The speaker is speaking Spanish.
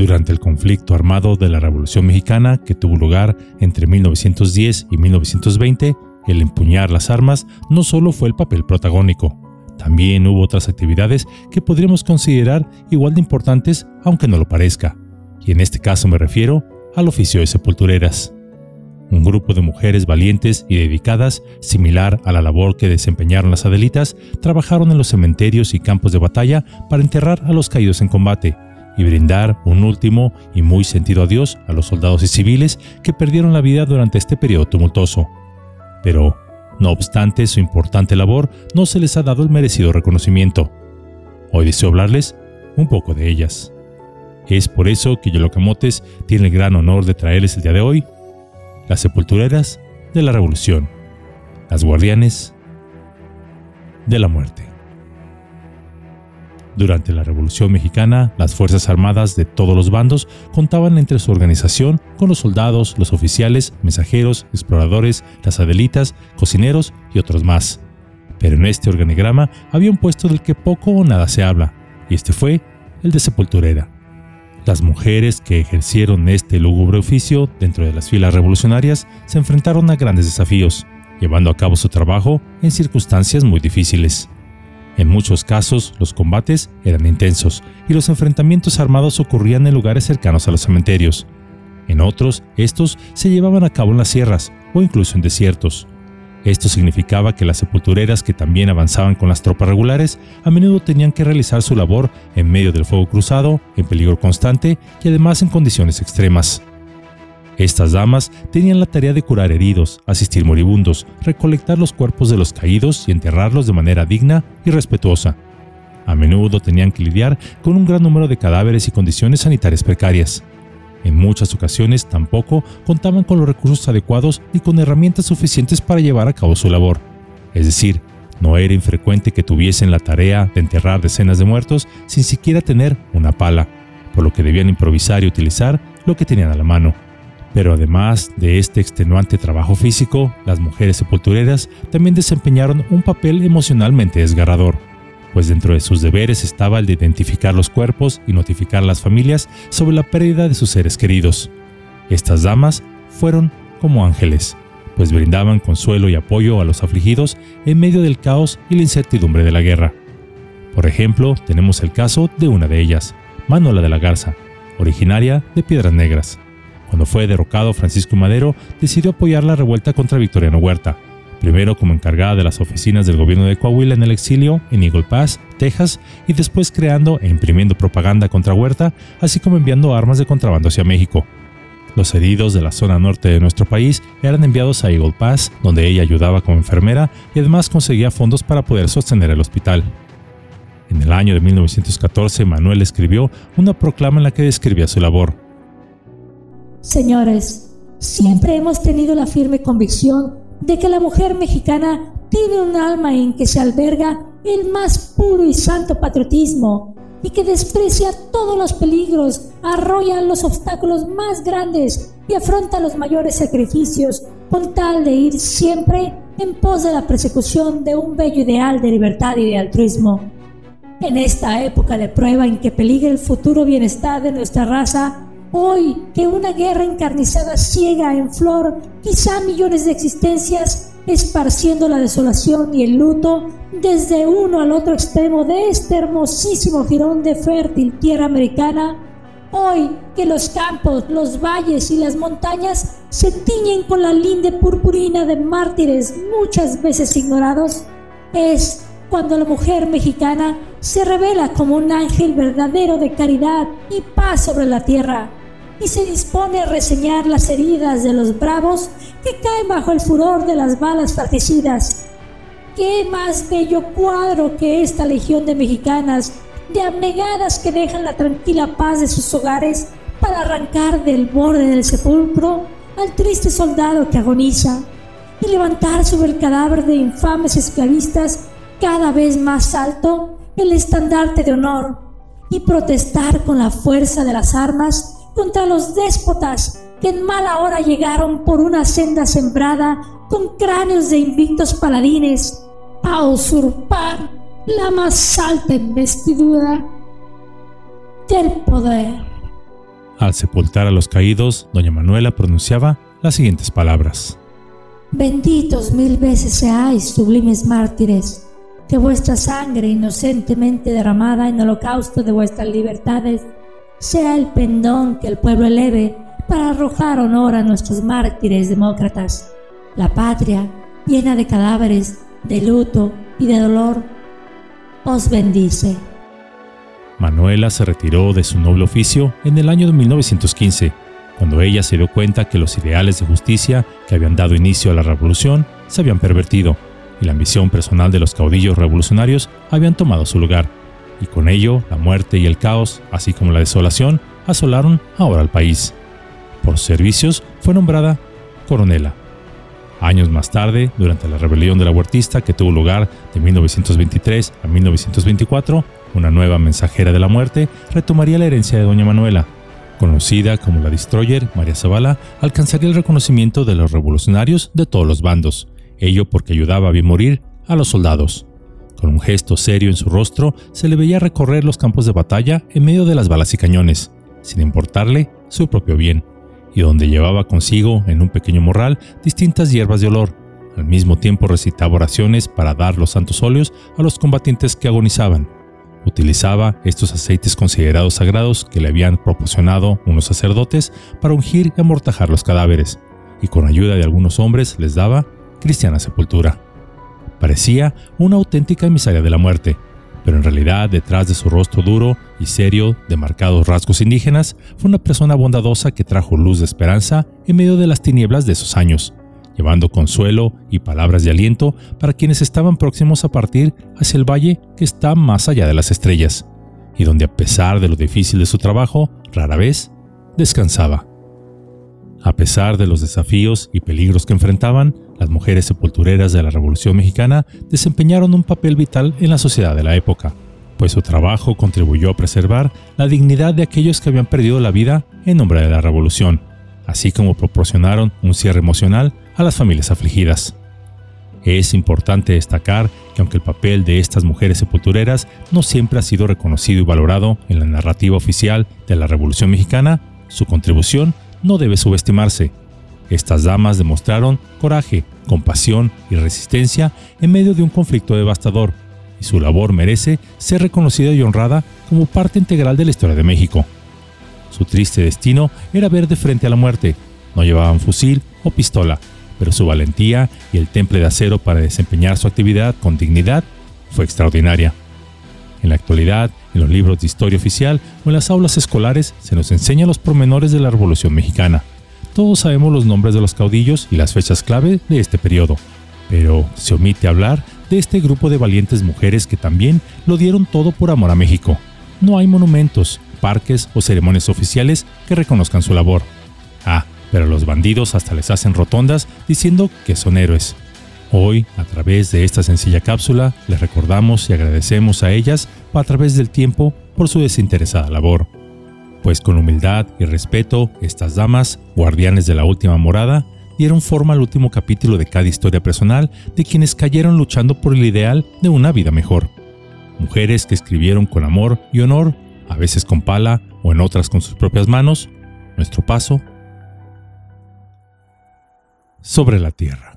Durante el conflicto armado de la Revolución Mexicana que tuvo lugar entre 1910 y 1920, el empuñar las armas no solo fue el papel protagónico, también hubo otras actividades que podríamos considerar igual de importantes aunque no lo parezca, y en este caso me refiero al oficio de sepultureras. Un grupo de mujeres valientes y dedicadas, similar a la labor que desempeñaron las Adelitas, trabajaron en los cementerios y campos de batalla para enterrar a los caídos en combate y brindar un último y muy sentido adiós a los soldados y civiles que perdieron la vida durante este periodo tumultuoso. Pero, no obstante su importante labor, no se les ha dado el merecido reconocimiento. Hoy deseo hablarles un poco de ellas. Es por eso que Yolocamotes tiene el gran honor de traerles el día de hoy las sepultureras de la revolución, las guardianes de la muerte. Durante la Revolución Mexicana, las Fuerzas Armadas de todos los bandos contaban entre su organización con los soldados, los oficiales, mensajeros, exploradores, las adelitas, cocineros y otros más. Pero en este organigrama había un puesto del que poco o nada se habla, y este fue el de sepulturera. Las mujeres que ejercieron este lúgubre oficio dentro de las filas revolucionarias se enfrentaron a grandes desafíos, llevando a cabo su trabajo en circunstancias muy difíciles. En muchos casos, los combates eran intensos y los enfrentamientos armados ocurrían en lugares cercanos a los cementerios. En otros, estos se llevaban a cabo en las sierras o incluso en desiertos, esto significaba que las sepultureras que también avanzaban con las tropas regulares a menudo tenían que realizar su labor en medio del fuego cruzado, en peligro constante y además en condiciones extremas. Estas damas tenían la tarea de curar heridos, asistir moribundos, recolectar los cuerpos de los caídos y enterrarlos de manera digna y respetuosa. A menudo tenían que lidiar con un gran número de cadáveres y condiciones sanitarias precarias. En muchas ocasiones tampoco contaban con los recursos adecuados ni con herramientas suficientes para llevar a cabo su labor. Es decir, no era infrecuente que tuviesen la tarea de enterrar decenas de muertos sin siquiera tener una pala, por lo que debían improvisar y utilizar lo que tenían a la mano. Pero además de este extenuante trabajo físico, las mujeres sepultureras también desempeñaron un papel emocionalmente desgarrador pues dentro de sus deberes estaba el de identificar los cuerpos y notificar a las familias sobre la pérdida de sus seres queridos. Estas damas fueron como ángeles, pues brindaban consuelo y apoyo a los afligidos en medio del caos y la incertidumbre de la guerra. Por ejemplo, tenemos el caso de una de ellas, Manuela de la Garza, originaria de Piedras Negras. Cuando fue derrocado Francisco Madero, decidió apoyar la revuelta contra Victoriano Huerta, primero como encargada de las oficinas del gobierno de Coahuila en el exilio en Eagle Pass, Texas, y después creando e imprimiendo propaganda contra Huerta, así como enviando armas de contrabando hacia México. Los heridos de la zona norte de nuestro país eran enviados a Eagle Pass, donde ella ayudaba como enfermera y además conseguía fondos para poder sostener el hospital. En el año de 1914, Manuel escribió una proclama en la que describía su labor. Señores, siempre hemos tenido la firme convicción de que la mujer mexicana tiene un alma en que se alberga el más puro y santo patriotismo y que desprecia todos los peligros, arrolla los obstáculos más grandes y afronta los mayores sacrificios con tal de ir siempre en pos de la persecución de un bello ideal de libertad y de altruismo. En esta época de prueba en que peligra el futuro bienestar de nuestra raza, Hoy que una guerra encarnizada ciega en flor, quizá millones de existencias, esparciendo la desolación y el luto desde uno al otro extremo de este hermosísimo jirón de fértil tierra americana, hoy que los campos, los valles y las montañas se tiñen con la linde purpurina de mártires muchas veces ignorados, es cuando la mujer mexicana se revela como un ángel verdadero de caridad y paz sobre la tierra y se dispone a reseñar las heridas de los bravos que caen bajo el furor de las balas fratricidas. ¿Qué más bello cuadro que esta legión de mexicanas, de abnegadas que dejan la tranquila paz de sus hogares para arrancar del borde del sepulcro al triste soldado que agoniza y levantar sobre el cadáver de infames esclavistas cada vez más alto el estandarte de honor y protestar con la fuerza de las armas contra los déspotas que en mala hora llegaron por una senda sembrada con cráneos de invictos paladines a usurpar la más alta investidura del poder. Al sepultar a los caídos, doña Manuela pronunciaba las siguientes palabras. Benditos mil veces seáis, sublimes mártires, que vuestra sangre inocentemente derramada en holocausto de vuestras libertades sea el pendón que el pueblo eleve para arrojar honor a nuestros mártires demócratas. La patria, llena de cadáveres, de luto y de dolor, os bendice. Manuela se retiró de su noble oficio en el año de 1915, cuando ella se dio cuenta que los ideales de justicia que habían dado inicio a la revolución se habían pervertido y la ambición personal de los caudillos revolucionarios habían tomado su lugar, y con ello la muerte y el caos, así como la desolación, asolaron ahora al país. Por servicios fue nombrada coronela. Años más tarde, durante la rebelión de la Huertista que tuvo lugar de 1923 a 1924, una nueva mensajera de la muerte, retomaría la herencia de Doña Manuela. Conocida como la Destroyer, María Zavala alcanzaría el reconocimiento de los revolucionarios de todos los bandos, ello porque ayudaba a bien morir a los soldados. Con un gesto serio en su rostro, se le veía recorrer los campos de batalla en medio de las balas y cañones, sin importarle su propio bien, y donde llevaba consigo en un pequeño morral distintas hierbas de olor. Al mismo tiempo recitaba oraciones para dar los santos óleos a los combatientes que agonizaban Utilizaba estos aceites considerados sagrados que le habían proporcionado unos sacerdotes para ungir y amortajar los cadáveres, y con ayuda de algunos hombres les daba cristiana sepultura. Parecía una auténtica emisaria de la muerte, pero en realidad detrás de su rostro duro y serio de marcados rasgos indígenas fue una persona bondadosa que trajo luz de esperanza en medio de las tinieblas de esos años llevando consuelo y palabras de aliento para quienes estaban próximos a partir hacia el valle que está más allá de las estrellas, y donde a pesar de lo difícil de su trabajo, rara vez descansaba. A pesar de los desafíos y peligros que enfrentaban, las mujeres sepultureras de la Revolución Mexicana desempeñaron un papel vital en la sociedad de la época, pues su trabajo contribuyó a preservar la dignidad de aquellos que habían perdido la vida en nombre de la Revolución, así como proporcionaron un cierre emocional a las familias afligidas. Es importante destacar que aunque el papel de estas mujeres sepultureras no siempre ha sido reconocido y valorado en la narrativa oficial de la Revolución Mexicana, su contribución no debe subestimarse. Estas damas demostraron coraje, compasión y resistencia en medio de un conflicto devastador, y su labor merece ser reconocida y honrada como parte integral de la historia de México. Su triste destino era ver de frente a la muerte. No llevaban fusil o pistola, pero su valentía y el temple de acero para desempeñar su actividad con dignidad fue extraordinaria. En la actualidad, en los libros de historia oficial o en las aulas escolares se nos enseñan los pormenores de la Revolución Mexicana. Todos sabemos los nombres de los caudillos y las fechas clave de este periodo, pero se omite hablar de este grupo de valientes mujeres que también lo dieron todo por amor a México. No hay monumentos, parques o ceremonias oficiales que reconozcan su labor. Ah, pero los bandidos hasta les hacen rotondas diciendo que son héroes. Hoy, a través de esta sencilla cápsula, les recordamos y agradecemos a ellas a través del tiempo por su desinteresada labor. Pues con humildad y respeto, estas damas, guardianes de la última morada, dieron forma al último capítulo de cada historia personal de quienes cayeron luchando por el ideal de una vida mejor. Mujeres que escribieron con amor y honor, a veces con pala o en otras con sus propias manos, nuestro paso sobre la tierra.